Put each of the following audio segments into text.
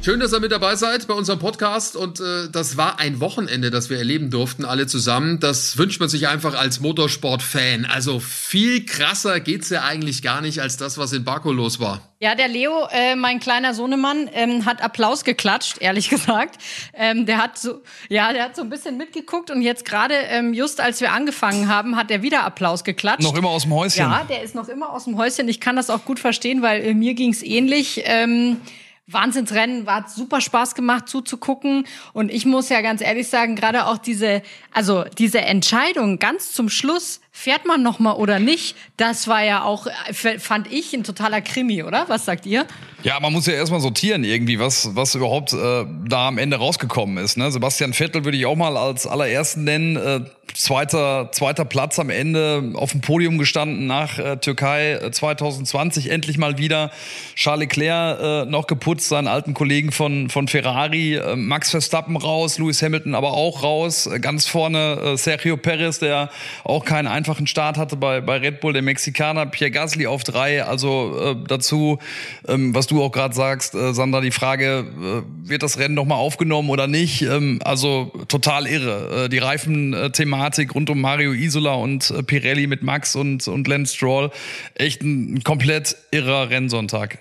Schön, dass ihr mit dabei seid bei unserem Podcast und äh, das war ein Wochenende, das wir erleben durften, alle zusammen. Das wünscht man sich einfach als Motorsport-Fan. Also viel krasser geht's ja eigentlich gar nicht als das, was in Baku los war. Ja, der Leo, äh, mein kleiner Sohnemann, ähm, hat Applaus geklatscht, ehrlich gesagt. Ähm, der hat so, ja, der hat so ein bisschen mitgeguckt und jetzt gerade, ähm, just als wir angefangen haben, hat er wieder Applaus geklatscht. Noch immer aus dem Häuschen. Ja, der ist noch immer aus dem Häuschen. Ich kann das auch gut verstehen, weil äh, mir ging's ähnlich. Ähm, Wahnsinnsrennen, war super Spaß gemacht zuzugucken. Und ich muss ja ganz ehrlich sagen, gerade auch diese, also diese Entscheidung ganz zum Schluss, fährt man noch mal oder nicht, das war ja auch, fand ich, ein totaler Krimi, oder? Was sagt ihr? Ja, man muss ja erstmal sortieren irgendwie, was, was überhaupt äh, da am Ende rausgekommen ist. Ne? Sebastian Vettel würde ich auch mal als allerersten nennen. Äh, zweiter, zweiter Platz am Ende auf dem Podium gestanden nach äh, Türkei 2020 äh, endlich mal wieder. Charles Leclerc äh, noch geputzt, seinen alten Kollegen von, von Ferrari. Äh, Max Verstappen raus, Lewis Hamilton aber auch raus. Äh, ganz vorne äh, Sergio Perez, der auch keinen einfachen Start hatte bei, bei Red Bull, der Mexikaner. Pierre Gasly auf drei. Also äh, dazu, ähm, was du auch gerade sagst, äh, Sandra, die Frage, äh, wird das Rennen nochmal aufgenommen oder nicht? Ähm, also total irre. Äh, die Reifenthematik rund um Mario Isola und äh, Pirelli mit Max und, und Lance Stroll. Echt ein, ein komplett irrer Rennsonntag.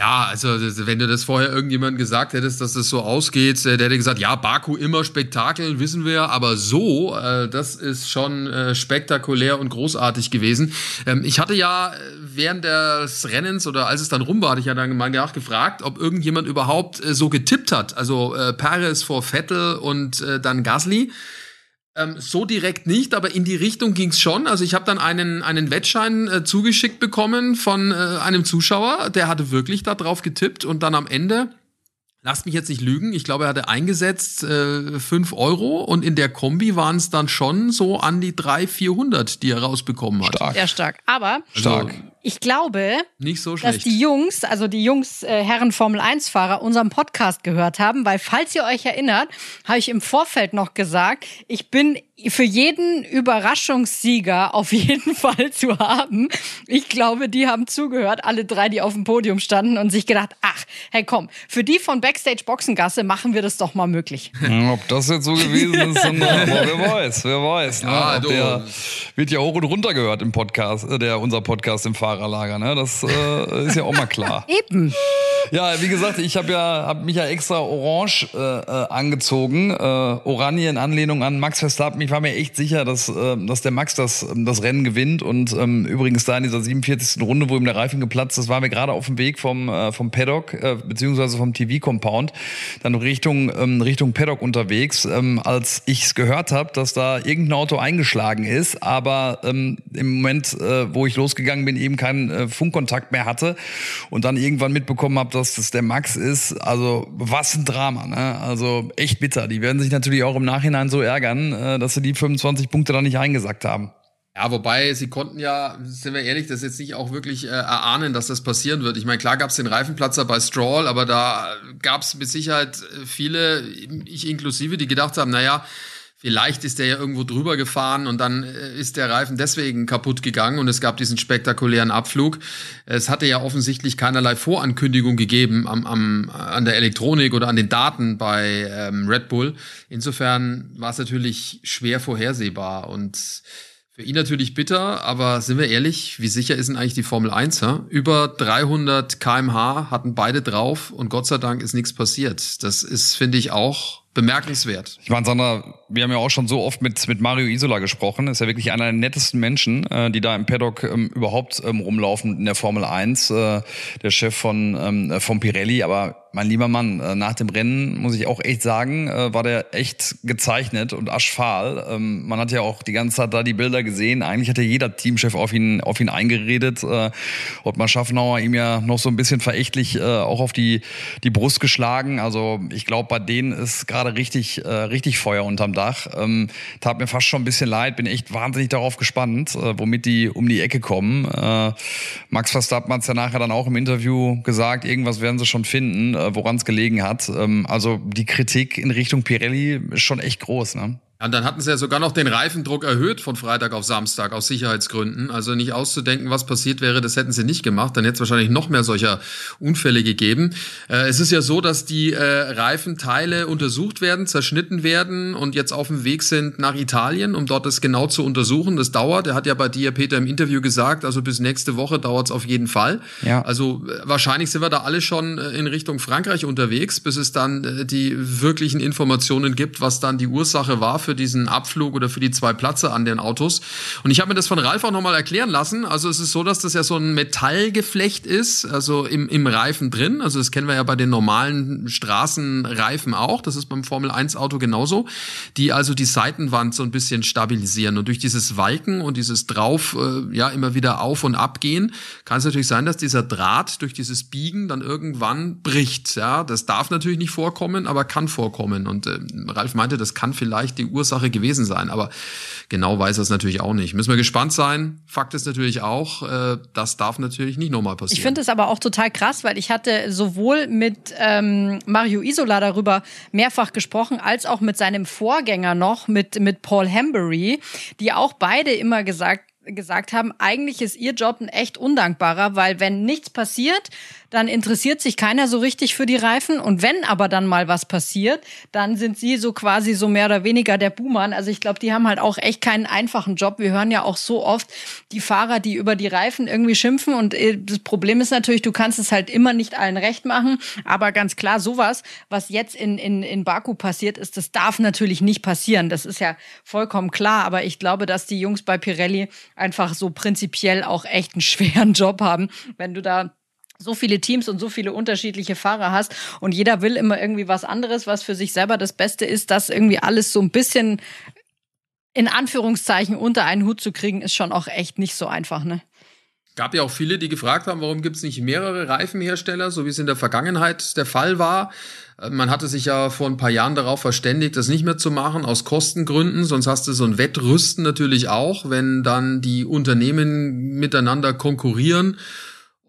Ja, also wenn du das vorher irgendjemand gesagt hättest, dass das so ausgeht, äh, der hätte gesagt, ja, Baku immer Spektakel, wissen wir, aber so, äh, das ist schon äh, spektakulär und großartig gewesen. Ähm, ich hatte ja während des Rennens oder als es dann rum war, hatte ich ja dann mal nachgefragt, ob irgendjemand überhaupt so getippt hat. Also Perez vor Vettel und dann Gasly. Ähm, so direkt nicht, aber in die Richtung ging's schon. Also ich habe dann einen, einen Wettschein äh, zugeschickt bekommen von äh, einem Zuschauer, der hatte wirklich da drauf getippt und dann am Ende Lasst mich jetzt nicht lügen, ich glaube, er hatte eingesetzt äh, 5 Euro und in der Kombi waren es dann schon so an die 300, 400, die er rausbekommen hat. Stark. Sehr stark. Aber stark. Also, ich glaube, nicht so dass die Jungs, also die Jungs äh, Herren Formel 1 Fahrer unseren Podcast gehört haben, weil falls ihr euch erinnert, habe ich im Vorfeld noch gesagt, ich bin für jeden Überraschungssieger auf jeden Fall zu haben. Ich glaube, die haben zugehört, alle drei, die auf dem Podium standen und sich gedacht, ach, hey komm, für die von Backstage Boxengasse machen wir das doch mal möglich. Ob das jetzt so gewesen ist, aber wer weiß, wer weiß. Ne? Ja, der wird ja hoch und runter gehört im Podcast, äh, der unser Podcast im Fahrrad Fahrerlager, ne? Das äh, ist ja auch mal klar. Eben. Ja, wie gesagt, ich habe ja hab mich ja extra orange äh, angezogen, äh, Oranje in Anlehnung an Max Verstappen. Ich war mir echt sicher, dass, äh, dass der Max das, das Rennen gewinnt und ähm, übrigens da in dieser 47. Runde, wo ihm der Reifen geplatzt ist, waren wir gerade auf dem Weg vom äh, vom Paddock äh, beziehungsweise vom TV Compound, dann Richtung ähm, Richtung Paddock unterwegs, ähm, als ich es gehört habe, dass da irgendein Auto eingeschlagen ist, aber ähm, im Moment, äh, wo ich losgegangen bin, eben keinen äh, Funkkontakt mehr hatte und dann irgendwann mitbekommen habe, dass das der Max ist. Also was ein Drama, ne? Also echt bitter. Die werden sich natürlich auch im Nachhinein so ärgern, äh, dass sie die 25 Punkte da nicht eingesackt haben. Ja, wobei sie konnten ja, sind wir ehrlich, das jetzt nicht auch wirklich äh, erahnen, dass das passieren wird. Ich meine, klar gab es den Reifenplatzer bei Stroll, aber da gab es mit Sicherheit viele, ich inklusive, die gedacht haben, naja, Vielleicht ist der ja irgendwo drüber gefahren und dann äh, ist der Reifen deswegen kaputt gegangen und es gab diesen spektakulären Abflug. Es hatte ja offensichtlich keinerlei Vorankündigung gegeben am, am, an der Elektronik oder an den Daten bei ähm, Red Bull. Insofern war es natürlich schwer vorhersehbar und für ihn natürlich bitter, aber sind wir ehrlich, wie sicher ist denn eigentlich die Formel 1? Ha? Über 300 kmh hatten beide drauf und Gott sei Dank ist nichts passiert. Das ist, finde ich, auch bemerkenswert. Ich meine, Sandra, wir haben ja auch schon so oft mit, mit Mario Isola gesprochen. Ist ja wirklich einer der nettesten Menschen, äh, die da im Paddock ähm, überhaupt ähm, rumlaufen in der Formel 1. Äh, der Chef von, ähm, von Pirelli. Aber mein lieber Mann, äh, nach dem Rennen muss ich auch echt sagen, äh, war der echt gezeichnet und aschfahl. Ähm, man hat ja auch die ganze Zeit da die Bilder gesehen. Eigentlich hatte jeder Teamchef auf ihn, auf ihn eingeredet. Äh, Ottmar Schaffnauer ihm ja noch so ein bisschen verächtlich äh, auch auf die, die Brust geschlagen. Also ich glaube, bei denen ist gerade richtig, äh, richtig Feuer unterm Dach. Dach. Ähm, tat mir fast schon ein bisschen leid, bin echt wahnsinnig darauf gespannt, äh, womit die um die Ecke kommen. Äh, Max Verstappen hat es ja nachher dann auch im Interview gesagt, irgendwas werden sie schon finden, äh, woran es gelegen hat. Ähm, also die Kritik in Richtung Pirelli ist schon echt groß. Ne? Und dann hatten sie ja sogar noch den Reifendruck erhöht von Freitag auf Samstag aus Sicherheitsgründen. Also nicht auszudenken, was passiert wäre, das hätten sie nicht gemacht. Dann hätte es wahrscheinlich noch mehr solcher Unfälle gegeben. Äh, es ist ja so, dass die äh, Reifenteile untersucht werden, zerschnitten werden und jetzt auf dem Weg sind nach Italien, um dort das genau zu untersuchen. Das dauert. Er hat ja bei dir, Peter, im Interview gesagt, also bis nächste Woche dauert es auf jeden Fall. Ja. Also äh, wahrscheinlich sind wir da alle schon äh, in Richtung Frankreich unterwegs, bis es dann äh, die wirklichen Informationen gibt, was dann die Ursache war für für diesen Abflug oder für die zwei Plätze an den Autos. Und ich habe mir das von Ralf auch nochmal erklären lassen. Also es ist so, dass das ja so ein Metallgeflecht ist, also im, im Reifen drin. Also das kennen wir ja bei den normalen Straßenreifen auch. Das ist beim Formel 1 Auto genauso. Die also die Seitenwand so ein bisschen stabilisieren. Und durch dieses Walken und dieses drauf, äh, ja, immer wieder auf und ab gehen, kann es natürlich sein, dass dieser Draht durch dieses Biegen dann irgendwann bricht. Ja, das darf natürlich nicht vorkommen, aber kann vorkommen. Und äh, Ralf meinte, das kann vielleicht die Ursache Ursache gewesen sein. Aber genau weiß er es natürlich auch nicht. Müssen wir gespannt sein. Fakt ist natürlich auch, äh, das darf natürlich nicht nochmal passieren. Ich finde es aber auch total krass, weil ich hatte sowohl mit ähm, Mario Isola darüber mehrfach gesprochen, als auch mit seinem Vorgänger noch, mit, mit Paul Hambury, die auch beide immer gesagt gesagt haben, eigentlich ist ihr Job ein echt undankbarer, weil wenn nichts passiert, dann interessiert sich keiner so richtig für die Reifen. Und wenn aber dann mal was passiert, dann sind sie so quasi so mehr oder weniger der Buhmann. Also ich glaube, die haben halt auch echt keinen einfachen Job. Wir hören ja auch so oft die Fahrer, die über die Reifen irgendwie schimpfen. Und äh, das Problem ist natürlich, du kannst es halt immer nicht allen recht machen. Aber ganz klar, sowas, was jetzt in, in, in Baku passiert ist, das darf natürlich nicht passieren. Das ist ja vollkommen klar. Aber ich glaube, dass die Jungs bei Pirelli einfach so prinzipiell auch echt einen schweren Job haben. Wenn du da so viele Teams und so viele unterschiedliche Fahrer hast und jeder will immer irgendwie was anderes, was für sich selber das Beste ist, das irgendwie alles so ein bisschen in Anführungszeichen unter einen Hut zu kriegen, ist schon auch echt nicht so einfach, ne? Gab ja auch viele, die gefragt haben, warum gibt es nicht mehrere Reifenhersteller, so wie es in der Vergangenheit der Fall war. Äh, man hatte sich ja vor ein paar Jahren darauf verständigt, das nicht mehr zu machen, aus Kostengründen. Sonst hast du so ein Wettrüsten natürlich auch, wenn dann die Unternehmen miteinander konkurrieren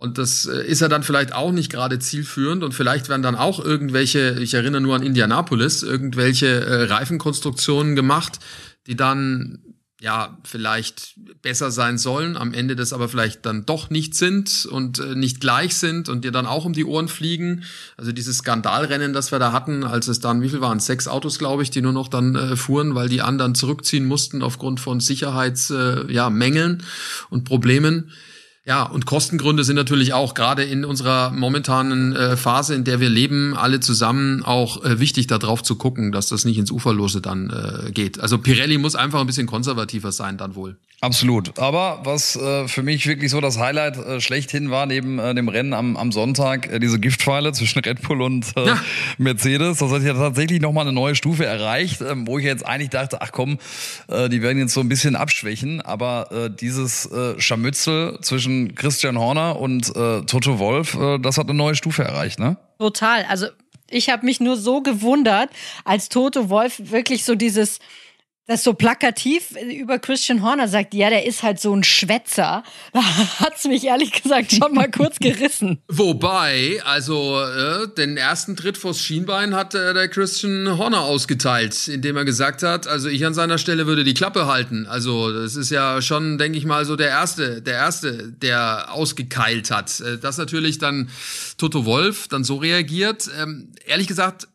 und das äh, ist ja dann vielleicht auch nicht gerade zielführend und vielleicht werden dann auch irgendwelche, ich erinnere nur an Indianapolis, irgendwelche äh, Reifenkonstruktionen gemacht, die dann ja vielleicht besser sein sollen, am Ende das aber vielleicht dann doch nicht sind und äh, nicht gleich sind und dir dann auch um die Ohren fliegen. Also dieses Skandalrennen, das wir da hatten, als es dann, wie viel waren Sechs Autos, glaube ich, die nur noch dann äh, fuhren, weil die anderen zurückziehen mussten aufgrund von Sicherheitsmängeln äh, ja, und Problemen. Ja, und Kostengründe sind natürlich auch gerade in unserer momentanen äh, Phase, in der wir leben, alle zusammen auch äh, wichtig, darauf zu gucken, dass das nicht ins Uferlose dann äh, geht. Also Pirelli muss einfach ein bisschen konservativer sein, dann wohl. Absolut. Aber was äh, für mich wirklich so das Highlight äh, schlechthin war, neben äh, dem Rennen am, am Sonntag, äh, diese Giftpfeile zwischen Red Bull und äh, ja. Mercedes. Das hat ja tatsächlich nochmal eine neue Stufe erreicht, äh, wo ich jetzt eigentlich dachte, ach komm, äh, die werden jetzt so ein bisschen abschwächen. Aber äh, dieses äh, Scharmützel zwischen Christian Horner und äh, Toto Wolf, äh, das hat eine neue Stufe erreicht, ne? Total. Also ich habe mich nur so gewundert, als Toto Wolf wirklich so dieses das so plakativ über Christian Horner sagt, ja, der ist halt so ein Schwätzer. Da hat's mich ehrlich gesagt schon mal kurz gerissen. Wobei, also äh, den ersten Tritt vors Schienbein hat äh, der Christian Horner ausgeteilt, indem er gesagt hat, also ich an seiner Stelle würde die Klappe halten. Also das ist ja schon, denke ich mal, so der erste, der erste, der ausgekeilt hat. Äh, das natürlich dann Toto Wolf dann so reagiert. Ähm, ehrlich gesagt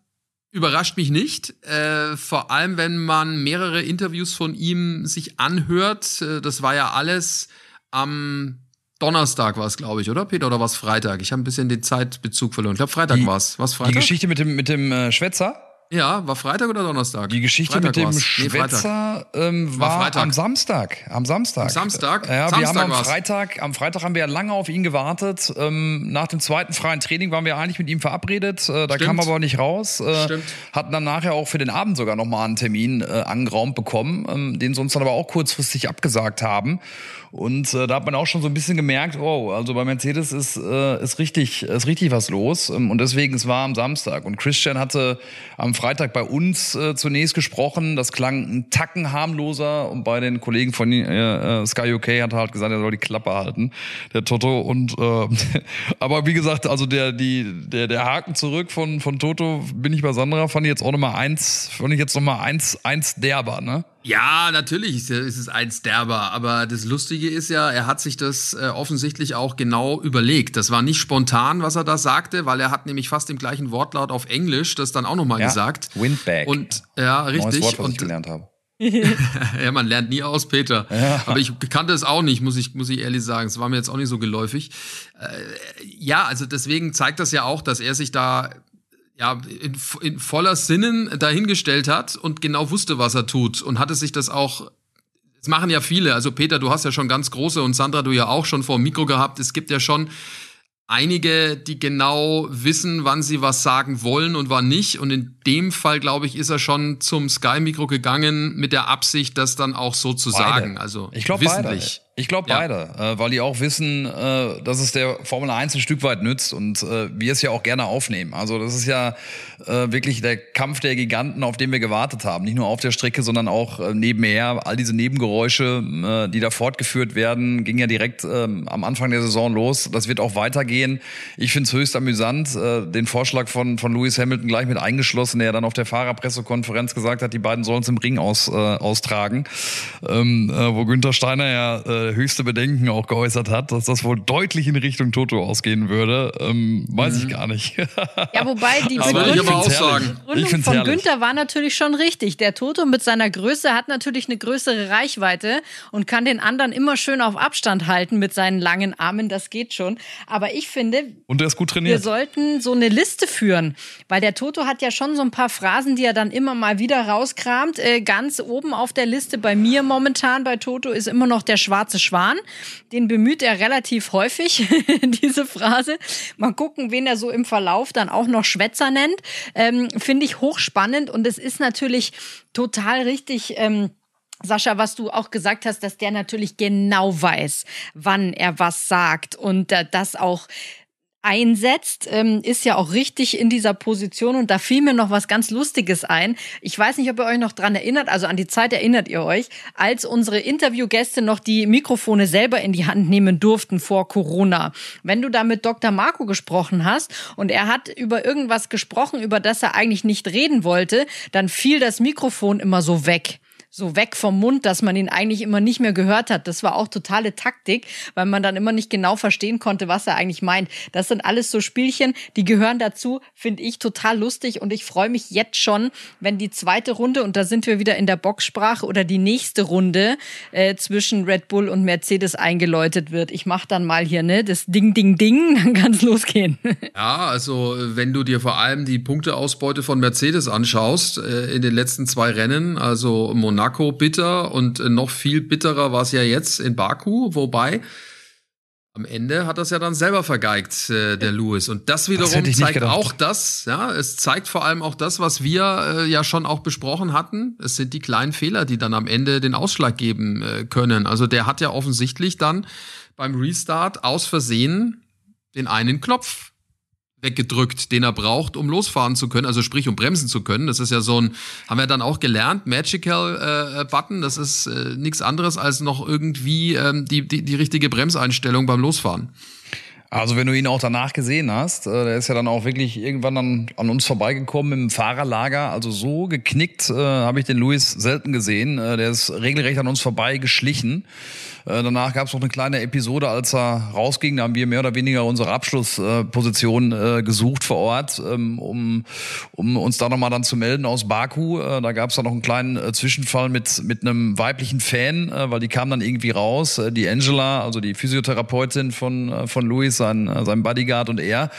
Überrascht mich nicht, äh, vor allem wenn man mehrere Interviews von ihm sich anhört. Äh, das war ja alles am Donnerstag war es, glaube ich, oder Peter? Oder war es Freitag? Ich habe ein bisschen den Zeitbezug verloren. Ich glaube, Freitag war es. Freitag? Die Geschichte mit dem, mit dem äh, Schwätzer? Ja, war Freitag oder Donnerstag? Die Geschichte Freitag mit dem Schwätzer nee, ähm, war, war am Samstag. Am Samstag. Am Samstag? Ja, Samstag wir haben am war's. Freitag, am Freitag haben wir ja lange auf ihn gewartet. Ähm, nach dem zweiten freien Training waren wir eigentlich mit ihm verabredet. Äh, da Stimmt. kam er aber nicht raus. Äh, Stimmt. Hatten dann nachher auch für den Abend sogar nochmal einen Termin äh, angeraumt bekommen, ähm, den sie uns dann aber auch kurzfristig abgesagt haben. Und äh, da hat man auch schon so ein bisschen gemerkt, oh, also bei Mercedes ist, äh, ist, richtig, ist richtig was los. Ähm, und deswegen, es war am Samstag. Und Christian hatte am Freitag bei uns äh, zunächst gesprochen. Das klang ein Tacken harmloser und bei den Kollegen von äh, äh Sky UK hat er halt gesagt, er soll die Klappe halten, der Toto. Und äh, aber wie gesagt, also der die der der Haken zurück von von Toto bin ich bei Sandra fand ich jetzt auch noch mal eins, fand ich jetzt noch mal eins eins derber, ne? Ja, natürlich ist es ein Sterber, aber das Lustige ist ja, er hat sich das äh, offensichtlich auch genau überlegt. Das war nicht spontan, was er da sagte, weil er hat nämlich fast im gleichen Wortlaut auf Englisch das dann auch nochmal ja, gesagt. Windbag. Und ja, richtig. Neues Wort, was und, ich gelernt habe. ja, man lernt nie aus, Peter. Ja. Aber ich kannte es auch nicht, muss ich, muss ich ehrlich sagen. Es war mir jetzt auch nicht so geläufig. Äh, ja, also deswegen zeigt das ja auch, dass er sich da ja, in, in voller Sinnen dahingestellt hat und genau wusste, was er tut und hatte sich das auch das machen ja viele. Also Peter, du hast ja schon ganz große und Sandra, du ja auch schon vor dem Mikro gehabt. Es gibt ja schon einige, die genau wissen, wann sie was sagen wollen und wann nicht. Und in dem Fall, glaube ich, ist er schon zum Sky-Mikro gegangen mit der Absicht, das dann auch so zu beide. sagen. Also ich glaube wissentlich. Ich glaube ja. beide, äh, weil die auch wissen, äh, dass es der Formel 1 ein Stück weit nützt und äh, wir es ja auch gerne aufnehmen. Also das ist ja äh, wirklich der Kampf der Giganten, auf den wir gewartet haben. Nicht nur auf der Strecke, sondern auch äh, nebenher. All diese Nebengeräusche, äh, die da fortgeführt werden, ging ja direkt äh, am Anfang der Saison los. Das wird auch weitergehen. Ich finde es höchst amüsant, den Vorschlag von, von Lewis Hamilton gleich mit eingeschlossen, der dann auf der Fahrerpressekonferenz gesagt hat, die beiden sollen es im Ring aus, austragen. Ähm, äh, wo Günther Steiner ja äh, höchste Bedenken auch geäußert hat, dass das wohl deutlich in Richtung Toto ausgehen würde, ähm, weiß mhm. ich gar nicht. ja, wobei die Begründung, Begründung von herrlich. Günther war natürlich schon richtig. Der Toto mit seiner Größe hat natürlich eine größere Reichweite und kann den anderen immer schön auf Abstand halten mit seinen langen Armen. Das geht schon. Aber ich finde, und er ist gut trainiert. wir sollten so eine Liste führen, weil der Toto hat ja schon so ein paar Phrasen, die er dann immer mal wieder rauskramt. Äh, ganz oben auf der Liste bei mir momentan bei Toto ist immer noch der schwarze schwarze Schwan. Den bemüht er relativ häufig, diese Phrase. Mal gucken, wen er so im Verlauf dann auch noch Schwätzer nennt. Ähm, Finde ich hochspannend und es ist natürlich total richtig. Ähm, Sascha, was du auch gesagt hast, dass der natürlich genau weiß, wann er was sagt und äh, das auch einsetzt, ähm, ist ja auch richtig in dieser Position. Und da fiel mir noch was ganz Lustiges ein. Ich weiß nicht, ob ihr euch noch dran erinnert, also an die Zeit erinnert ihr euch, als unsere Interviewgäste noch die Mikrofone selber in die Hand nehmen durften vor Corona. Wenn du da mit Dr. Marco gesprochen hast und er hat über irgendwas gesprochen, über das er eigentlich nicht reden wollte, dann fiel das Mikrofon immer so weg so weg vom Mund, dass man ihn eigentlich immer nicht mehr gehört hat. Das war auch totale Taktik, weil man dann immer nicht genau verstehen konnte, was er eigentlich meint. Das sind alles so Spielchen, die gehören dazu, finde ich total lustig und ich freue mich jetzt schon, wenn die zweite Runde, und da sind wir wieder in der Boxsprache, oder die nächste Runde äh, zwischen Red Bull und Mercedes eingeläutet wird. Ich mache dann mal hier, ne, das Ding, Ding, Ding, dann kann es losgehen. Ja, also wenn du dir vor allem die Punkteausbeute von Mercedes anschaust, äh, in den letzten zwei Rennen, also Monaco, Monaco bitter und äh, noch viel bitterer war es ja jetzt in Baku, wobei am Ende hat das ja dann selber vergeigt, äh, der Lewis. Und das wiederum das zeigt auch das, ja, es zeigt vor allem auch das, was wir äh, ja schon auch besprochen hatten. Es sind die kleinen Fehler, die dann am Ende den Ausschlag geben äh, können. Also der hat ja offensichtlich dann beim Restart aus Versehen den einen Knopf weggedrückt, den er braucht, um losfahren zu können, also sprich, um bremsen zu können. Das ist ja so ein, haben wir dann auch gelernt, Magical äh, Button, das ist äh, nichts anderes als noch irgendwie ähm, die, die, die richtige Bremseinstellung beim Losfahren. Also wenn du ihn auch danach gesehen hast, äh, der ist ja dann auch wirklich irgendwann dann an uns vorbeigekommen im Fahrerlager. Also so geknickt äh, habe ich den Luis selten gesehen. Äh, der ist regelrecht an uns vorbei geschlichen. Äh, danach gab es noch eine kleine Episode, als er rausging. Da haben wir mehr oder weniger unsere Abschlussposition äh, gesucht vor Ort, ähm, um, um uns da nochmal dann zu melden aus Baku. Äh, da gab es dann noch einen kleinen äh, Zwischenfall mit, mit einem weiblichen Fan, äh, weil die kam dann irgendwie raus. Äh, die Angela, also die Physiotherapeutin von, äh, von Luis, sein, äh, sein Bodyguard und er.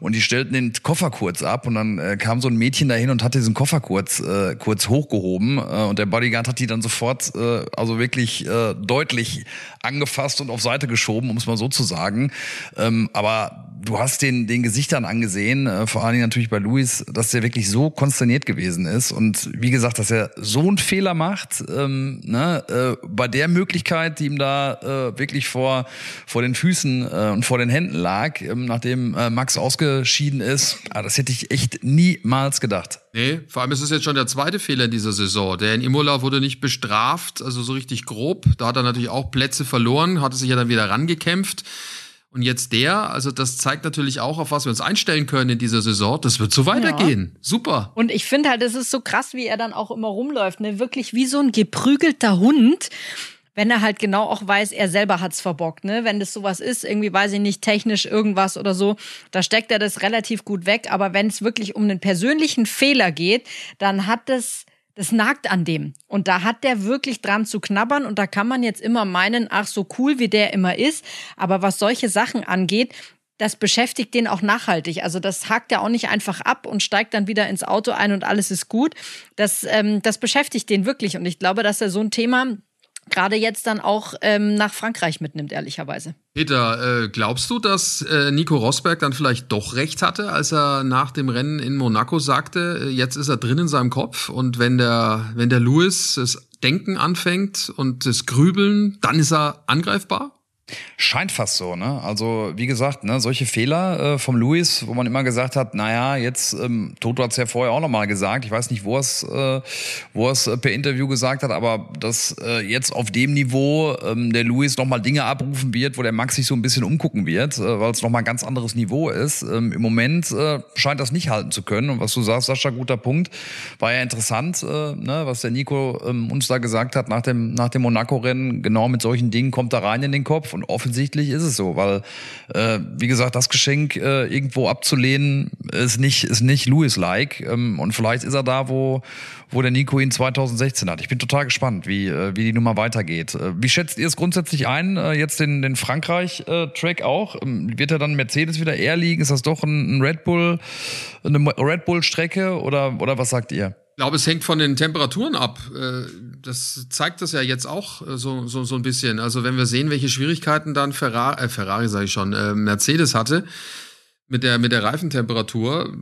Und die stellten den Koffer kurz ab und dann äh, kam so ein Mädchen dahin und hat diesen Koffer kurz, äh, kurz hochgehoben. Äh, und der Bodyguard hat die dann sofort, äh, also wirklich äh, deutlich angefasst und auf Seite geschoben, um es mal so zu sagen. Ähm, aber du hast den, den Gesichtern angesehen, äh, vor allen Dingen natürlich bei Luis, dass der wirklich so konsterniert gewesen ist. Und wie gesagt, dass er so einen Fehler macht, ähm, ne, äh, bei der Möglichkeit, die ihm da äh, wirklich vor, vor den Füßen äh, und vor den Händen lag, ähm, nachdem äh, Max ausgeschieden ist, ah, das hätte ich echt niemals gedacht. Nee, vor allem ist es jetzt schon der zweite Fehler in dieser Saison. Der in Imola wurde nicht bestraft, also so richtig grob. Da hat er natürlich auch Plätze verloren, hatte sich ja dann wieder rangekämpft. Und jetzt der, also das zeigt natürlich auch, auf was wir uns einstellen können in dieser Saison. Das wird so weitergehen. Ja. Super. Und ich finde halt, es ist so krass, wie er dann auch immer rumläuft. Ne? Wirklich wie so ein geprügelter Hund. Wenn er halt genau auch weiß, er selber hat's verbockt, ne? Wenn das sowas ist, irgendwie weiß ich nicht, technisch irgendwas oder so, da steckt er das relativ gut weg. Aber wenn es wirklich um einen persönlichen Fehler geht, dann hat das das nagt an dem. Und da hat der wirklich dran zu knabbern und da kann man jetzt immer meinen, ach, so cool wie der immer ist. Aber was solche Sachen angeht, das beschäftigt den auch nachhaltig. Also das hakt er auch nicht einfach ab und steigt dann wieder ins Auto ein und alles ist gut. Das, ähm, das beschäftigt den wirklich. Und ich glaube, dass er so ein Thema gerade jetzt dann auch ähm, nach Frankreich mitnimmt, ehrlicherweise. Peter, äh, glaubst du, dass äh, Nico Rosberg dann vielleicht doch recht hatte, als er nach dem Rennen in Monaco sagte, äh, jetzt ist er drin in seinem Kopf und wenn der, wenn der Lewis das Denken anfängt und das Grübeln, dann ist er angreifbar? Scheint fast so, ne? Also wie gesagt, ne, solche Fehler äh, vom Luis, wo man immer gesagt hat, naja, jetzt, ähm, Toto hat es ja vorher auch nochmal gesagt, ich weiß nicht, wo er es äh, wo er's per Interview gesagt hat, aber dass äh, jetzt auf dem Niveau ähm, der Luis nochmal Dinge abrufen wird, wo der Max sich so ein bisschen umgucken wird, äh, weil es nochmal ein ganz anderes Niveau ist. Ähm, Im Moment äh, scheint das nicht halten zu können. Und was du sagst, Sascha, guter Punkt, war ja interessant, äh, ne, was der Nico ähm, uns da gesagt hat nach dem, nach dem Monaco-Rennen, genau mit solchen Dingen kommt er rein in den Kopf und offensichtlich ist es so, weil, äh, wie gesagt, das Geschenk äh, irgendwo abzulehnen, ist nicht, ist nicht Louis-like. Ähm, und vielleicht ist er da, wo, wo der Nico ihn 2016 hat. Ich bin total gespannt, wie, äh, wie die Nummer weitergeht. Äh, wie schätzt ihr es grundsätzlich ein, äh, jetzt den, den Frankreich-Track auch? Ähm, wird er dann Mercedes wieder eher liegen? Ist das doch ein, ein Red Bull, eine Red Bull-Strecke oder, oder was sagt ihr? Ich glaube, es hängt von den Temperaturen ab. Äh, das zeigt das ja jetzt auch äh, so, so, so ein bisschen. Also wenn wir sehen, welche Schwierigkeiten dann Ferrari, äh, Ferrari sage ich schon, äh, Mercedes hatte mit der, mit der Reifentemperatur.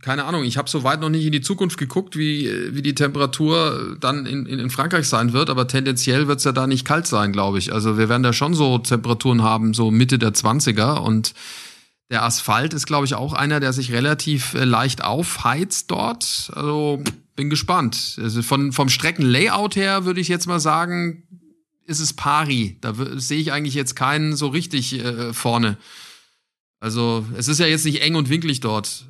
Keine Ahnung, ich habe so weit noch nicht in die Zukunft geguckt, wie, wie die Temperatur dann in, in, in Frankreich sein wird, aber tendenziell wird es ja da nicht kalt sein, glaube ich. Also wir werden da schon so Temperaturen haben, so Mitte der 20er und der Asphalt ist, glaube ich, auch einer, der sich relativ leicht aufheizt dort. Also bin gespannt. Also von, vom Streckenlayout her würde ich jetzt mal sagen, ist es pari. Da sehe ich eigentlich jetzt keinen so richtig äh, vorne. Also es ist ja jetzt nicht eng und winklig dort.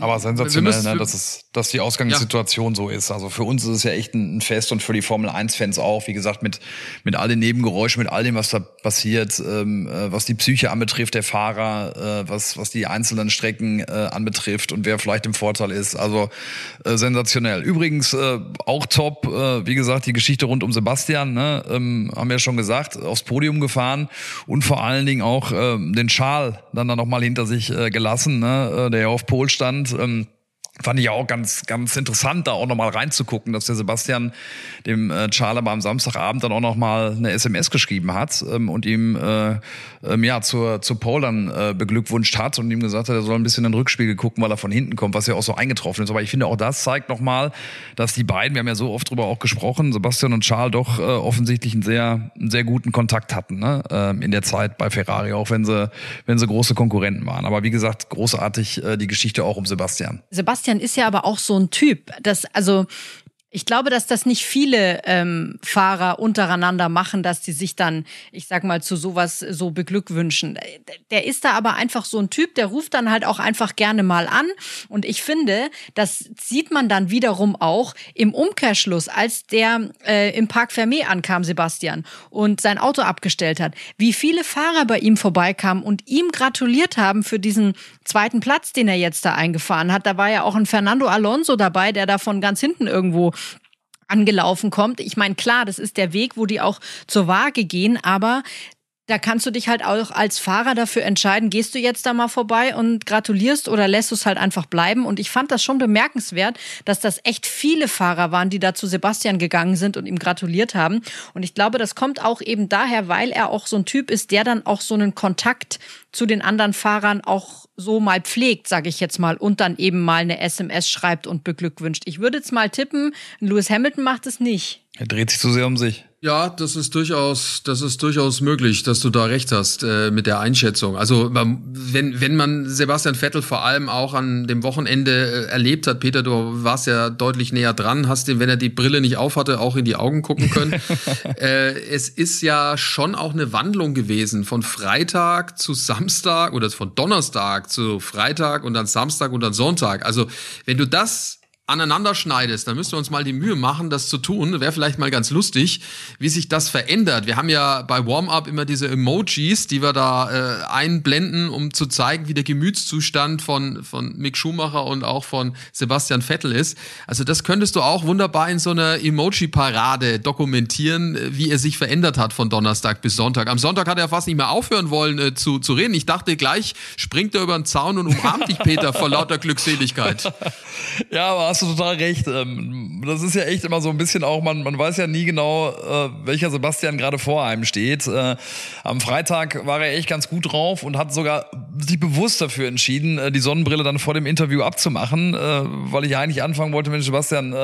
Aber sensationell, ne, dass, es, dass die Ausgangssituation ja. so ist. Also für uns ist es ja echt ein Fest und für die Formel 1-Fans auch. Wie gesagt, mit, mit all den Nebengeräuschen, mit all dem, was da passiert, ähm, äh, was die Psyche anbetrifft, der Fahrer, äh, was, was die einzelnen Strecken äh, anbetrifft und wer vielleicht im Vorteil ist. Also äh, sensationell. Übrigens äh, auch top, äh, wie gesagt, die Geschichte rund um Sebastian, ne, ähm, haben wir ja schon gesagt, aufs Podium gefahren und vor allen Dingen auch äh, den Schal dann, dann noch mal hinter sich äh, gelassen, ne, äh, der ja auf Pol stand. Ähm, Fand ich auch ganz, ganz interessant, da auch nochmal reinzugucken, dass der Sebastian dem äh, Charles aber am Samstagabend dann auch nochmal eine SMS geschrieben hat ähm, und ihm äh, ähm, ja zur, zur dann äh, beglückwünscht hat und ihm gesagt hat, er soll ein bisschen in den Rückspiegel gucken, weil er von hinten kommt, was ja auch so eingetroffen ist. Aber ich finde auch das zeigt nochmal, dass die beiden, wir haben ja so oft drüber auch gesprochen, Sebastian und Charles doch äh, offensichtlich einen sehr, einen sehr guten Kontakt hatten ne? ähm, in der Zeit bei Ferrari, auch wenn sie, wenn sie große Konkurrenten waren. Aber wie gesagt, großartig äh, die Geschichte auch um Sebastian. Sebastian Sebastian ist ja aber auch so ein Typ, das also ich glaube, dass das nicht viele ähm, Fahrer untereinander machen, dass sie sich dann, ich sag mal, zu sowas so beglückwünschen. Der ist da aber einfach so ein Typ, der ruft dann halt auch einfach gerne mal an. Und ich finde, das sieht man dann wiederum auch im Umkehrschluss, als der äh, im Park Fermé ankam, Sebastian, und sein Auto abgestellt hat, wie viele Fahrer bei ihm vorbeikamen und ihm gratuliert haben für diesen zweiten Platz, den er jetzt da eingefahren hat. Da war ja auch ein Fernando Alonso dabei, der da von ganz hinten irgendwo angelaufen kommt. Ich meine, klar, das ist der Weg, wo die auch zur Waage gehen, aber da kannst du dich halt auch als Fahrer dafür entscheiden, gehst du jetzt da mal vorbei und gratulierst oder lässt du es halt einfach bleiben. Und ich fand das schon bemerkenswert, dass das echt viele Fahrer waren, die da zu Sebastian gegangen sind und ihm gratuliert haben. Und ich glaube, das kommt auch eben daher, weil er auch so ein Typ ist, der dann auch so einen Kontakt zu den anderen Fahrern auch so mal pflegt, sage ich jetzt mal, und dann eben mal eine SMS schreibt und beglückwünscht. Ich würde jetzt mal tippen, Lewis Hamilton macht es nicht. Er dreht sich zu sehr um sich. Ja, das ist durchaus, das ist durchaus möglich, dass du da recht hast äh, mit der Einschätzung. Also wenn wenn man Sebastian Vettel vor allem auch an dem Wochenende äh, erlebt hat, Peter, du warst ja deutlich näher dran, hast ihm, wenn er die Brille nicht aufhatte, auch in die Augen gucken können. äh, es ist ja schon auch eine Wandlung gewesen von Freitag zu Samstag oder von Donnerstag zu Freitag und dann Samstag und dann Sonntag. Also wenn du das aneinander schneidest, dann müssten wir uns mal die Mühe machen, das zu tun. Wäre vielleicht mal ganz lustig, wie sich das verändert. Wir haben ja bei Warm-up immer diese Emojis, die wir da äh, einblenden, um zu zeigen, wie der Gemütszustand von, von Mick Schumacher und auch von Sebastian Vettel ist. Also das könntest du auch wunderbar in so einer Emoji-Parade dokumentieren, wie er sich verändert hat von Donnerstag bis Sonntag. Am Sonntag hat er fast nicht mehr aufhören wollen äh, zu, zu reden. Ich dachte gleich, springt er über den Zaun und umarmt dich, Peter, vor lauter Glückseligkeit. Ja, aber hast du total recht. Ähm, das ist ja echt immer so ein bisschen auch, man, man weiß ja nie genau, äh, welcher Sebastian gerade vor einem steht. Äh, am Freitag war er echt ganz gut drauf und hat sogar sich bewusst dafür entschieden, äh, die Sonnenbrille dann vor dem Interview abzumachen, weil ich eigentlich anfangen wollte, Mensch, Sebastian,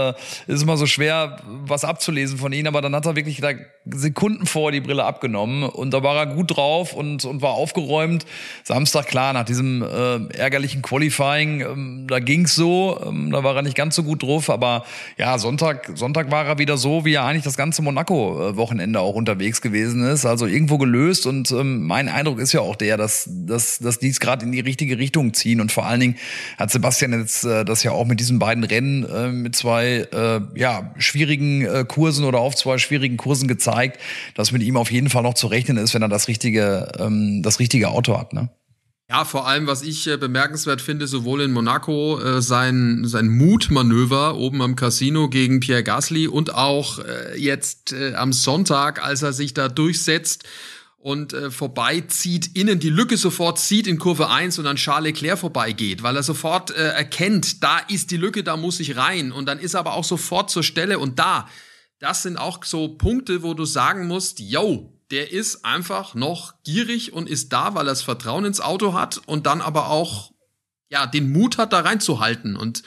ist immer so schwer, was abzulesen von ihm, aber dann hat er wirklich da Sekunden vor die Brille abgenommen und da war er gut drauf und, und war aufgeräumt. Samstag, klar, nach diesem ärgerlichen Qualifying, ähm, da ging's so, ähm, da war er nicht ganz so gut drauf, aber ja, Sonntag, Sonntag war er wieder so, wie er eigentlich das ganze Monaco-Wochenende auch unterwegs gewesen ist, also irgendwo gelöst und ähm, mein Eindruck ist ja auch der, dass, dass, dass dies gerade in die richtige Richtung ziehen und vor allen Dingen hat Sebastian jetzt äh, das ja auch mit diesen beiden Rennen äh, mit zwei äh, ja, schwierigen äh, Kursen oder auf zwei schwierigen Kursen gezeigt, dass mit ihm auf jeden Fall noch zu rechnen ist, wenn er das richtige, ähm, das richtige Auto hat. Ne? Ja, vor allem, was ich äh, bemerkenswert finde, sowohl in Monaco äh, sein, sein Mutmanöver oben am Casino gegen Pierre Gasly und auch äh, jetzt äh, am Sonntag, als er sich da durchsetzt und äh, vorbeizieht, innen die Lücke sofort zieht in Kurve 1 und an Charles Leclerc vorbeigeht, weil er sofort äh, erkennt, da ist die Lücke, da muss ich rein. Und dann ist er aber auch sofort zur Stelle und da, das sind auch so Punkte, wo du sagen musst, yo, der ist einfach noch gierig und ist da, weil er das Vertrauen ins Auto hat und dann aber auch ja den Mut hat, da reinzuhalten. Und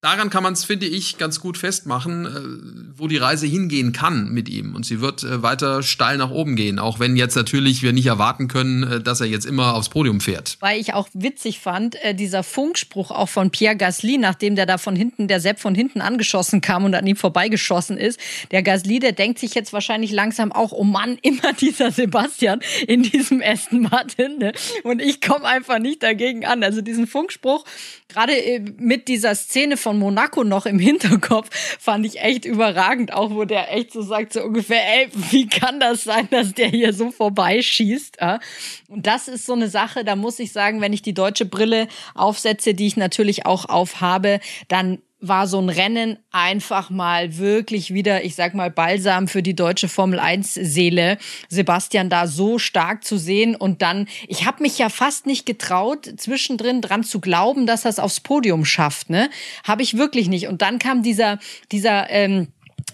daran kann man es, finde ich, ganz gut festmachen, äh, wo die Reise hingehen kann mit ihm. Und sie wird äh, weiter steil nach oben gehen, auch wenn jetzt natürlich wir nicht erwarten können, äh, dass er jetzt immer aufs Podium fährt. Weil ich auch witzig fand, dieser Funkspruch auch von Pierre Gasly, nachdem der da von hinten, der Sepp von hinten angeschossen kam und an ihm vorbeigeschossen ist. Der Gasly, der denkt sich jetzt wahrscheinlich langsam auch, oh Mann, immer dieser Sebastian in diesem Aston Martin. Ne? Und ich komme einfach nicht dagegen an. Also diesen Funkspruch, gerade mit dieser Szene von von Monaco noch im Hinterkopf, fand ich echt überragend, auch wo der echt so sagt, so ungefähr, ey, wie kann das sein, dass der hier so vorbeischießt? Und das ist so eine Sache, da muss ich sagen, wenn ich die deutsche Brille aufsetze, die ich natürlich auch aufhabe, dann war so ein Rennen einfach mal wirklich wieder, ich sag mal, Balsam für die deutsche Formel 1 Seele. Sebastian da so stark zu sehen und dann, ich habe mich ja fast nicht getraut, zwischendrin dran zu glauben, dass er es aufs Podium schafft, ne? Habe ich wirklich nicht. Und dann kam dieser, dieser, ähm,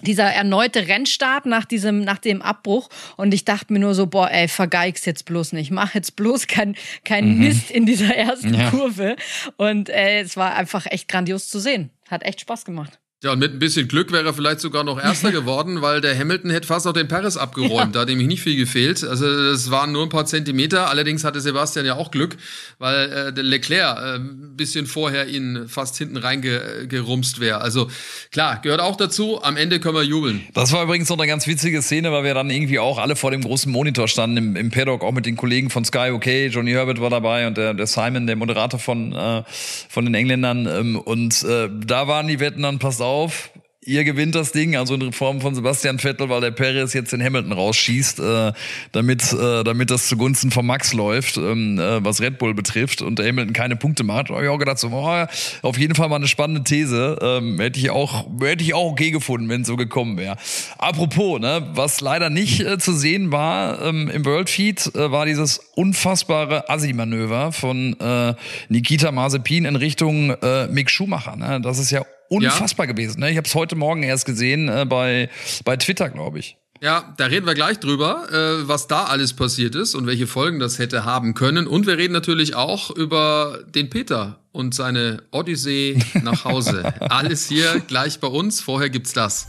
dieser erneute Rennstart nach diesem, nach dem Abbruch. Und ich dachte mir nur so, boah, ey, vergeig's jetzt bloß nicht. Mach jetzt bloß kein, kein mhm. Mist in dieser ersten ja. Kurve. Und äh, es war einfach echt grandios zu sehen. Hat echt Spaß gemacht. Ja, und mit ein bisschen Glück wäre er vielleicht sogar noch Erster geworden, weil der Hamilton hätte fast noch den Paris abgeräumt. Ja. Da hat nämlich nicht viel gefehlt. Also es waren nur ein paar Zentimeter. Allerdings hatte Sebastian ja auch Glück, weil äh, der Leclerc äh, ein bisschen vorher ihn fast hinten reingerumst wäre. Also klar, gehört auch dazu. Am Ende können wir jubeln. Das war übrigens noch eine ganz witzige Szene, weil wir dann irgendwie auch alle vor dem großen Monitor standen im, im Paddock, auch mit den Kollegen von Sky Okay. Johnny Herbert war dabei und der, der Simon, der Moderator von, äh, von den Engländern. Ähm, und äh, da waren die Wetten dann, passt auf, auf, ihr gewinnt das Ding, also in Form von Sebastian Vettel, weil der Perez jetzt den Hamilton rausschießt, äh, damit, äh, damit das zugunsten von Max läuft, ähm, äh, was Red Bull betrifft und der Hamilton keine Punkte macht. Da habe ich auch gedacht, so, oh, auf jeden Fall mal eine spannende These. Ähm, hätte ich auch, hätte ich auch okay gefunden, wenn es so gekommen wäre. Apropos, ne, was leider nicht äh, zu sehen war ähm, im World Feed, äh, war dieses unfassbare Assi-Manöver von äh, Nikita Mazepin in Richtung äh, Mick Schumacher. Ne? Das ist ja unfassbar ja. gewesen. Ne? Ich habe es heute Morgen erst gesehen äh, bei, bei Twitter, glaube ich. Ja, da reden wir gleich drüber, äh, was da alles passiert ist und welche Folgen das hätte haben können. Und wir reden natürlich auch über den Peter und seine Odyssee nach Hause. alles hier gleich bei uns. Vorher gibt's das.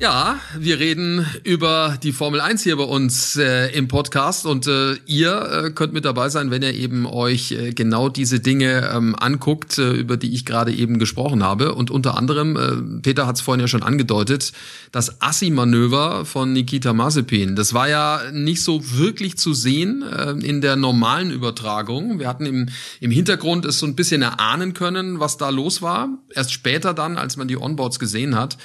Ja, wir reden über die Formel 1 hier bei uns äh, im Podcast und äh, ihr äh, könnt mit dabei sein, wenn ihr eben euch äh, genau diese Dinge ähm, anguckt, äh, über die ich gerade eben gesprochen habe. Und unter anderem, äh, Peter hat es vorhin ja schon angedeutet, das Assi-Manöver von Nikita Mazepin. Das war ja nicht so wirklich zu sehen in der normalen Übertragung. Wir hatten im, im Hintergrund es so ein bisschen erahnen können, was da los war. Erst später dann, als man die Onboards gesehen hat.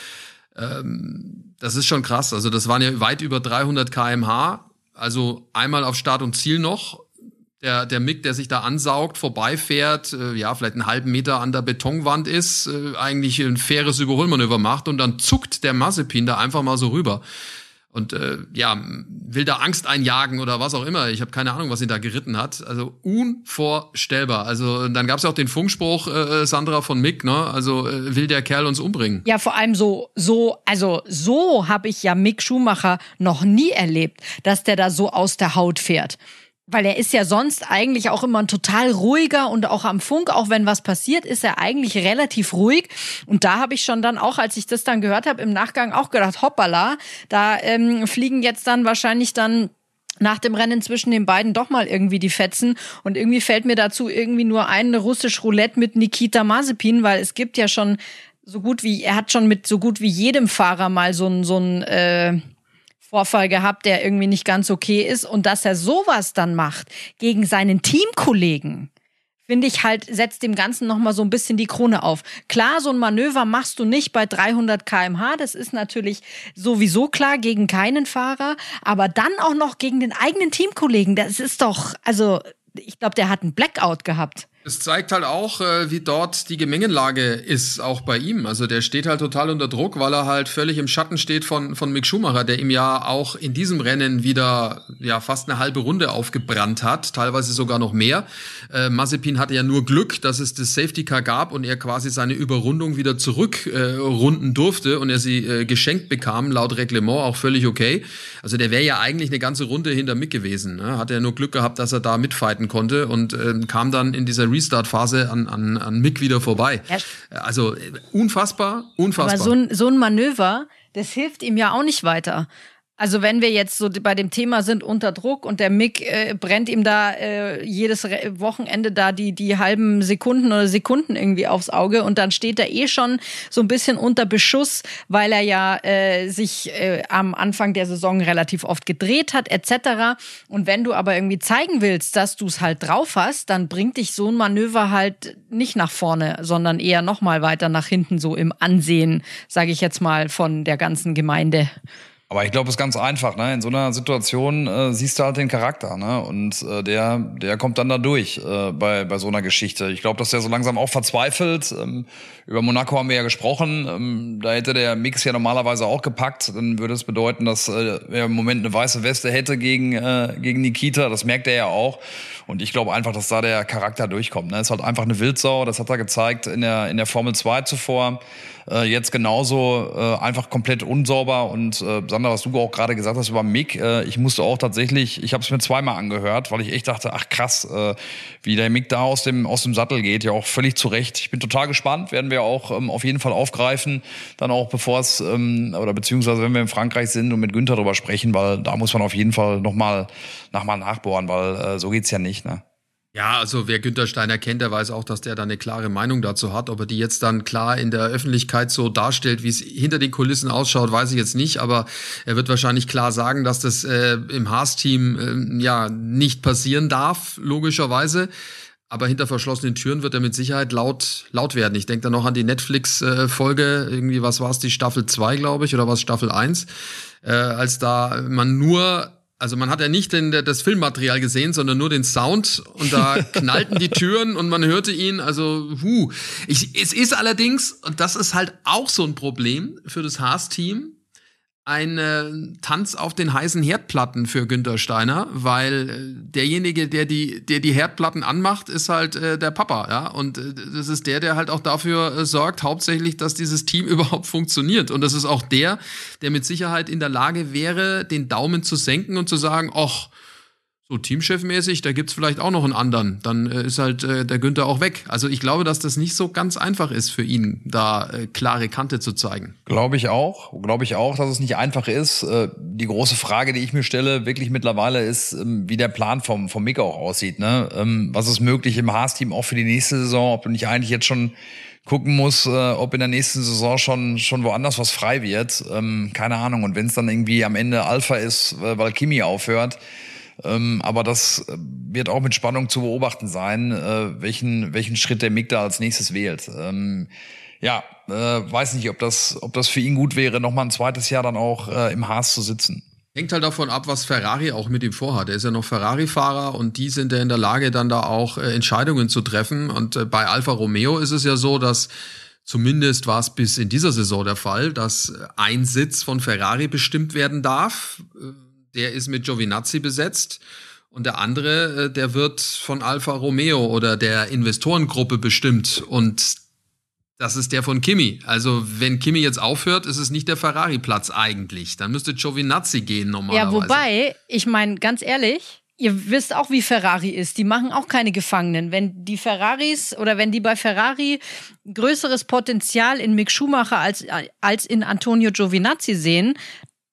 Ähm, das ist schon krass. Also das waren ja weit über 300 kmh. Also einmal auf Start und Ziel noch. Der, der Mick, der sich da ansaugt, vorbeifährt, äh, ja, vielleicht einen halben Meter an der Betonwand ist, äh, eigentlich ein faires Überholmanöver macht und dann zuckt der Mazepin da einfach mal so rüber und äh, ja, will da Angst einjagen oder was auch immer. Ich habe keine Ahnung, was ihn da geritten hat. Also unvorstellbar. Also dann gab es ja auch den Funkspruch, äh, Sandra von Mick, ne? Also äh, will der Kerl uns umbringen. Ja, vor allem so, so, also so habe ich ja Mick Schumacher noch nie erlebt, dass der da so aus der Haut fährt weil er ist ja sonst eigentlich auch immer ein total ruhiger und auch am Funk, auch wenn was passiert, ist er eigentlich relativ ruhig. Und da habe ich schon dann auch, als ich das dann gehört habe, im Nachgang auch gedacht, hoppala, da ähm, fliegen jetzt dann wahrscheinlich dann nach dem Rennen zwischen den beiden doch mal irgendwie die Fetzen. Und irgendwie fällt mir dazu irgendwie nur ein russisch Roulette mit Nikita Mazepin, weil es gibt ja schon so gut wie, er hat schon mit so gut wie jedem Fahrer mal so ein, so ein äh, Vorfall gehabt, der irgendwie nicht ganz okay ist. Und dass er sowas dann macht gegen seinen Teamkollegen, finde ich halt, setzt dem Ganzen nochmal so ein bisschen die Krone auf. Klar, so ein Manöver machst du nicht bei 300 kmh. Das ist natürlich sowieso klar gegen keinen Fahrer. Aber dann auch noch gegen den eigenen Teamkollegen. Das ist doch, also, ich glaube, der hat einen Blackout gehabt. Es zeigt halt auch, äh, wie dort die Gemengenlage ist, auch bei ihm. Also der steht halt total unter Druck, weil er halt völlig im Schatten steht von, von Mick Schumacher, der ihm ja auch in diesem Rennen wieder ja fast eine halbe Runde aufgebrannt hat, teilweise sogar noch mehr. Äh, Mazepin hatte ja nur Glück, dass es das Safety Car gab und er quasi seine Überrundung wieder zurückrunden äh, durfte und er sie äh, geschenkt bekam, laut Reglement auch völlig okay. Also der wäre ja eigentlich eine ganze Runde hinter Mick gewesen. Ne? Hat er nur Glück gehabt, dass er da mitfighten konnte und äh, kam dann in dieser Restart-Phase an, an, an Mick wieder vorbei. Also unfassbar, unfassbar. Aber so ein, so ein Manöver, das hilft ihm ja auch nicht weiter. Also wenn wir jetzt so bei dem Thema sind unter Druck und der Mick äh, brennt ihm da äh, jedes Re Wochenende da die die halben Sekunden oder Sekunden irgendwie aufs Auge und dann steht er eh schon so ein bisschen unter Beschuss, weil er ja äh, sich äh, am Anfang der Saison relativ oft gedreht hat etc. Und wenn du aber irgendwie zeigen willst, dass du es halt drauf hast, dann bringt dich so ein Manöver halt nicht nach vorne, sondern eher noch mal weiter nach hinten so im Ansehen, sage ich jetzt mal von der ganzen Gemeinde. Aber ich glaube, es ist ganz einfach. Ne? In so einer Situation äh, siehst du halt den Charakter. Ne? Und äh, der, der kommt dann da durch äh, bei, bei so einer Geschichte. Ich glaube, dass der so langsam auch verzweifelt. Ähm, über Monaco haben wir ja gesprochen. Ähm, da hätte der Mix ja normalerweise auch gepackt. Dann würde es bedeuten, dass äh, er im Moment eine weiße Weste hätte gegen, äh, gegen Nikita. Das merkt er ja auch. Und ich glaube einfach, dass da der Charakter durchkommt. Ne? Ist halt einfach eine Wildsau. Das hat er gezeigt in der, in der Formel 2 zuvor. Äh, jetzt genauso äh, einfach komplett unsauber. Und äh, Sander, was du auch gerade gesagt hast über Mick, äh, ich musste auch tatsächlich, ich habe es mir zweimal angehört, weil ich echt dachte, ach krass, äh, wie der Mick da aus dem, aus dem Sattel geht. Ja, auch völlig zu Recht. Ich bin total gespannt, werden wir auch ähm, auf jeden Fall aufgreifen, dann auch bevor es, ähm, oder beziehungsweise wenn wir in Frankreich sind und mit Günther drüber sprechen, weil da muss man auf jeden Fall nochmal noch mal nachbohren, weil äh, so geht's ja nicht. Ne? Ja, also wer Günter Steiner kennt, der weiß auch, dass der da eine klare Meinung dazu hat. Ob er die jetzt dann klar in der Öffentlichkeit so darstellt, wie es hinter den Kulissen ausschaut, weiß ich jetzt nicht. Aber er wird wahrscheinlich klar sagen, dass das äh, im Haas-Team äh, ja nicht passieren darf, logischerweise. Aber hinter verschlossenen Türen wird er mit Sicherheit laut, laut werden. Ich denke da noch an die Netflix-Folge, äh, irgendwie, was war es, die Staffel 2, glaube ich, oder was Staffel 1, äh, als da man nur also man hat ja nicht den, das Filmmaterial gesehen, sondern nur den Sound und da knallten die Türen und man hörte ihn. Also, hu. Ich, es ist allerdings, und das ist halt auch so ein Problem für das Haas-Team, ein äh, Tanz auf den heißen Herdplatten für Günter Steiner, weil äh, derjenige, der die, der die Herdplatten anmacht, ist halt äh, der Papa, ja. Und äh, das ist der, der halt auch dafür äh, sorgt, hauptsächlich, dass dieses Team überhaupt funktioniert. Und das ist auch der, der mit Sicherheit in der Lage wäre, den Daumen zu senken und zu sagen, ach, so Teamchefmäßig, da gibt's vielleicht auch noch einen anderen. Dann äh, ist halt äh, der Günther auch weg. Also ich glaube, dass das nicht so ganz einfach ist für ihn, da äh, klare Kante zu zeigen. Glaube ich auch. Glaube ich auch, dass es nicht einfach ist. Äh, die große Frage, die ich mir stelle, wirklich mittlerweile ist, ähm, wie der Plan vom, vom Mick auch aussieht. Ne? Ähm, was ist möglich im Haas-Team auch für die nächste Saison? Ob du nicht eigentlich jetzt schon gucken muss, äh, ob in der nächsten Saison schon schon woanders was frei wird. Ähm, keine Ahnung. Und wenn es dann irgendwie am Ende Alpha ist, äh, weil Kimi aufhört, ähm, aber das äh, wird auch mit Spannung zu beobachten sein, äh, welchen, welchen Schritt der Mick da als nächstes wählt. Ähm, ja, äh, weiß nicht, ob das, ob das für ihn gut wäre, nochmal ein zweites Jahr dann auch äh, im Haas zu sitzen. Hängt halt davon ab, was Ferrari auch mit ihm vorhat. Er ist ja noch Ferrari-Fahrer und die sind ja in der Lage, dann da auch äh, Entscheidungen zu treffen. Und äh, bei Alfa Romeo ist es ja so, dass zumindest war es bis in dieser Saison der Fall, dass ein Sitz von Ferrari bestimmt werden darf. Äh, der ist mit Giovinazzi besetzt. Und der andere, äh, der wird von Alfa Romeo oder der Investorengruppe bestimmt. Und das ist der von Kimi. Also, wenn Kimi jetzt aufhört, ist es nicht der Ferrari-Platz eigentlich. Dann müsste Giovinazzi gehen normalerweise. Ja, wobei, ich meine, ganz ehrlich, ihr wisst auch, wie Ferrari ist. Die machen auch keine Gefangenen. Wenn die Ferraris oder wenn die bei Ferrari größeres Potenzial in Mick Schumacher als, als in Antonio Giovinazzi sehen,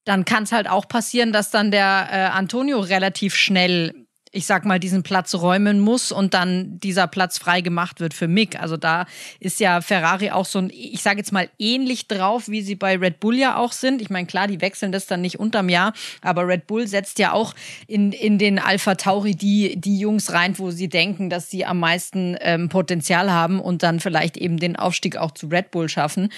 dann kann es halt auch passieren, dass dann der äh, Antonio relativ schnell, ich sag mal, diesen Platz räumen muss und dann dieser Platz frei gemacht wird für Mick. Also da ist ja Ferrari auch so ein, ich sage jetzt mal, ähnlich drauf, wie sie bei Red Bull ja auch sind. Ich meine, klar, die wechseln das dann nicht unterm Jahr, aber Red Bull setzt ja auch in, in den Alpha Tauri die, die Jungs rein, wo sie denken, dass sie am meisten ähm, Potenzial haben und dann vielleicht eben den Aufstieg auch zu Red Bull schaffen.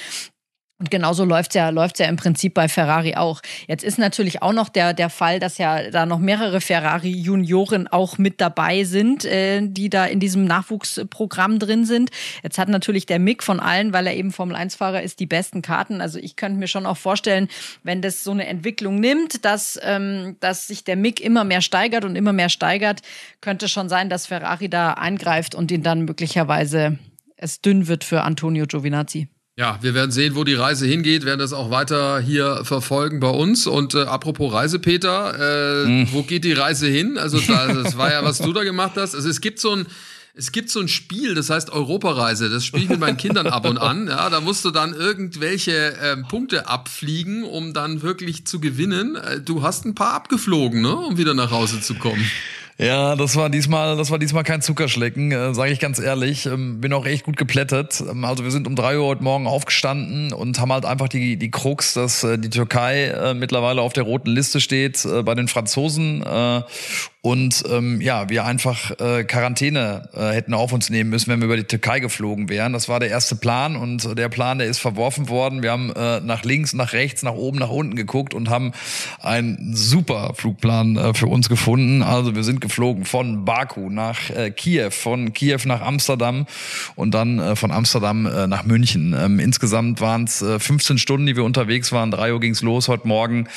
Und genauso läuft's ja, läuft's ja im Prinzip bei Ferrari auch. Jetzt ist natürlich auch noch der, der Fall, dass ja da noch mehrere Ferrari-Junioren auch mit dabei sind, äh, die da in diesem Nachwuchsprogramm drin sind. Jetzt hat natürlich der Mick von allen, weil er eben Formel-1-Fahrer ist, die besten Karten. Also ich könnte mir schon auch vorstellen, wenn das so eine Entwicklung nimmt, dass, ähm, dass sich der Mick immer mehr steigert und immer mehr steigert, könnte schon sein, dass Ferrari da eingreift und ihn dann möglicherweise es dünn wird für Antonio Giovinazzi. Ja, wir werden sehen, wo die Reise hingeht, werden das auch weiter hier verfolgen bei uns. Und äh, apropos Reise, Peter, äh, mhm. wo geht die Reise hin? Also das war ja, was du da gemacht hast. Also es gibt so ein, es gibt so ein Spiel, das heißt Europareise. Das spiele ich mit meinen Kindern ab und an. Ja, da musst du dann irgendwelche äh, Punkte abfliegen, um dann wirklich zu gewinnen. Äh, du hast ein paar abgeflogen, ne, um wieder nach Hause zu kommen. Ja, das war diesmal, das war diesmal kein Zuckerschlecken, äh, sage ich ganz ehrlich. Ähm, bin auch echt gut geplättet. Ähm, also wir sind um drei Uhr heute Morgen aufgestanden und haben halt einfach die die Krux, dass äh, die Türkei äh, mittlerweile auf der roten Liste steht äh, bei den Franzosen. Äh, und ähm, ja, wir einfach äh, Quarantäne äh, hätten auf uns nehmen müssen, wenn wir über die Türkei geflogen wären. Das war der erste Plan und der Plan, der ist verworfen worden. Wir haben äh, nach links, nach rechts, nach oben, nach unten geguckt und haben einen super Flugplan äh, für uns gefunden. Also wir sind geflogen von Baku nach äh, Kiew, von Kiew nach Amsterdam und dann äh, von Amsterdam äh, nach München. Ähm, insgesamt waren es äh, 15 Stunden, die wir unterwegs waren. Drei Uhr ging's los heute Morgen.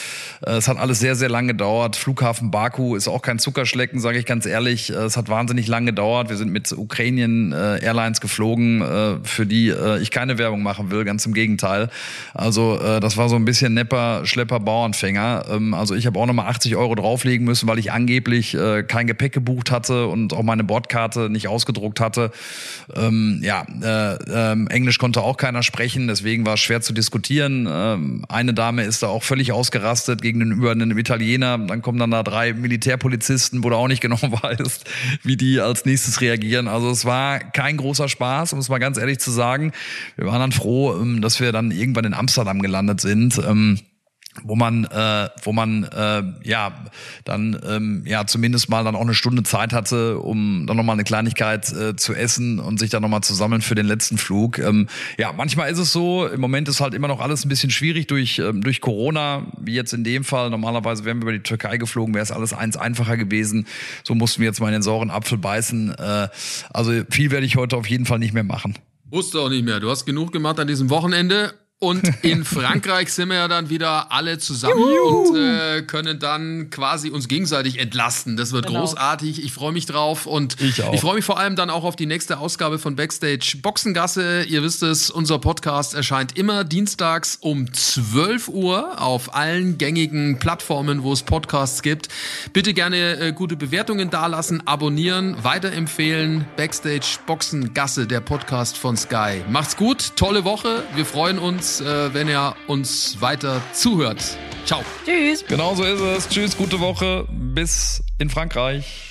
Äh, es hat alles sehr, sehr lange gedauert. Flughafen Baku ist auch kein Zuckerschlecken, sage ich ganz ehrlich. Äh, es hat wahnsinnig lange gedauert. Wir sind mit Ukrainian äh, Airlines geflogen, für die ich keine Werbung machen will, ganz im Gegenteil. Also das war so ein bisschen Nepper, Schlepper, Bauernfänger. Ähm, also ich habe auch nochmal 80 Euro drauflegen müssen, weil ich angeblich äh, kein Gepäck gebucht hatte und auch meine Bordkarte nicht ausgedruckt hatte. Ähm, ja, äh, äh, Englisch konnte auch keiner sprechen, deswegen war es schwer zu diskutieren. Ähm, eine Dame ist da auch völlig ausgerastet gegenüber einem Italiener. Dann kommen dann da drei Militärpolizisten, wo du auch nicht genau weißt, wie die als nächstes reagieren. Also es war kein großer Spaß, um es mal ganz ehrlich zu sagen. Wir waren dann froh, ähm, dass wir dann irgendwann in Amsterdam gelandet sind. Ähm, wo man äh, wo man äh, ja dann ähm, ja zumindest mal dann auch eine Stunde Zeit hatte, um dann nochmal eine Kleinigkeit äh, zu essen und sich dann nochmal zu sammeln für den letzten Flug. Ähm, ja, manchmal ist es so, im Moment ist halt immer noch alles ein bisschen schwierig durch ähm, durch Corona, wie jetzt in dem Fall. Normalerweise wären wir über die Türkei geflogen, wäre es alles eins einfacher gewesen. So mussten wir jetzt mal in den sauren Apfel beißen. Äh, also viel werde ich heute auf jeden Fall nicht mehr machen. Musst du auch nicht mehr. Du hast genug gemacht an diesem Wochenende und in Frankreich sind wir ja dann wieder alle zusammen Juhu. und äh, können dann quasi uns gegenseitig entlasten. Das wird genau. großartig. Ich freue mich drauf und ich, ich freue mich vor allem dann auch auf die nächste Ausgabe von Backstage Boxengasse. Ihr wisst es, unser Podcast erscheint immer dienstags um 12 Uhr auf allen gängigen Plattformen, wo es Podcasts gibt. Bitte gerne äh, gute Bewertungen dalassen, abonnieren, weiterempfehlen. Backstage Boxengasse, der Podcast von Sky. Macht's gut, tolle Woche. Wir freuen uns äh, wenn ihr uns weiter zuhört. Ciao. Tschüss. Genau so ist es. Tschüss, gute Woche. Bis in Frankreich.